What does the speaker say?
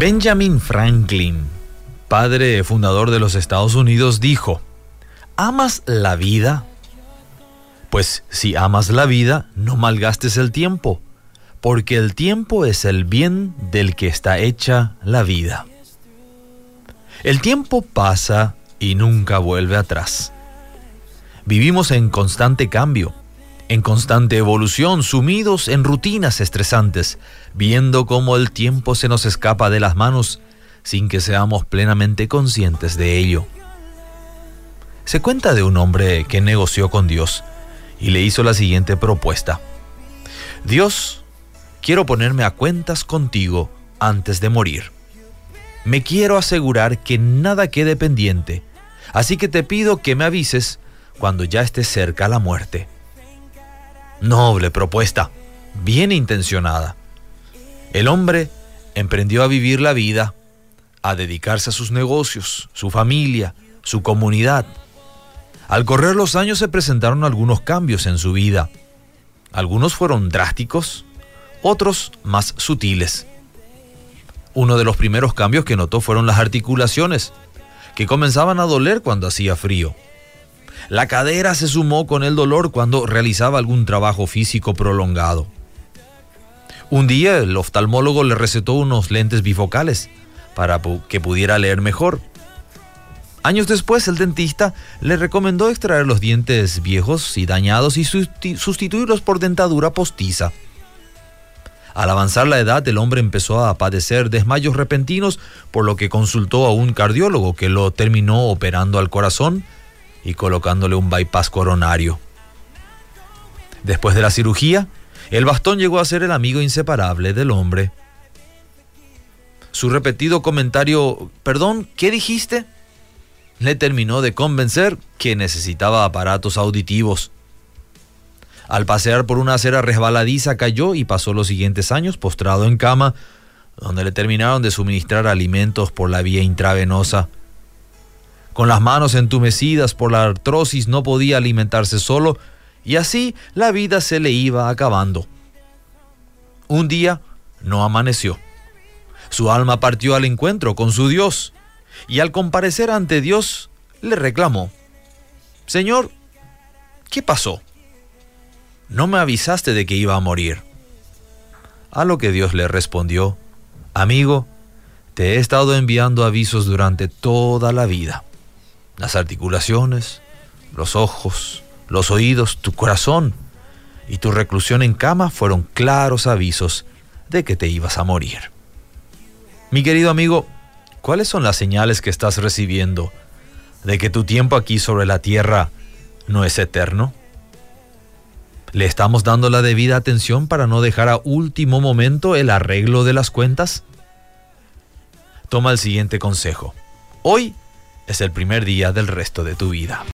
Benjamin Franklin, padre fundador de los Estados Unidos, dijo, ¿amas la vida? Pues si amas la vida, no malgastes el tiempo, porque el tiempo es el bien del que está hecha la vida. El tiempo pasa y nunca vuelve atrás. Vivimos en constante cambio, en constante evolución, sumidos en rutinas estresantes, viendo cómo el tiempo se nos escapa de las manos sin que seamos plenamente conscientes de ello. Se cuenta de un hombre que negoció con Dios y le hizo la siguiente propuesta. Dios, quiero ponerme a cuentas contigo antes de morir. Me quiero asegurar que nada quede pendiente, así que te pido que me avises cuando ya esté cerca la muerte. Noble propuesta, bien intencionada. El hombre emprendió a vivir la vida, a dedicarse a sus negocios, su familia, su comunidad. Al correr los años se presentaron algunos cambios en su vida. Algunos fueron drásticos, otros más sutiles. Uno de los primeros cambios que notó fueron las articulaciones, que comenzaban a doler cuando hacía frío. La cadera se sumó con el dolor cuando realizaba algún trabajo físico prolongado. Un día el oftalmólogo le recetó unos lentes bifocales para que pudiera leer mejor. Años después el dentista le recomendó extraer los dientes viejos y dañados y sustituirlos por dentadura postiza. Al avanzar la edad, el hombre empezó a padecer desmayos repentinos, por lo que consultó a un cardiólogo que lo terminó operando al corazón y colocándole un bypass coronario. Después de la cirugía, el bastón llegó a ser el amigo inseparable del hombre. Su repetido comentario, perdón, ¿qué dijiste? le terminó de convencer que necesitaba aparatos auditivos. Al pasear por una acera resbaladiza cayó y pasó los siguientes años postrado en cama, donde le terminaron de suministrar alimentos por la vía intravenosa. Con las manos entumecidas por la artrosis no podía alimentarse solo y así la vida se le iba acabando. Un día no amaneció. Su alma partió al encuentro con su Dios y al comparecer ante Dios le reclamó, Señor, ¿qué pasó? no me avisaste de que iba a morir. A lo que Dios le respondió, amigo, te he estado enviando avisos durante toda la vida. Las articulaciones, los ojos, los oídos, tu corazón y tu reclusión en cama fueron claros avisos de que te ibas a morir. Mi querido amigo, ¿cuáles son las señales que estás recibiendo de que tu tiempo aquí sobre la tierra no es eterno? ¿Le estamos dando la debida atención para no dejar a último momento el arreglo de las cuentas? Toma el siguiente consejo. Hoy es el primer día del resto de tu vida.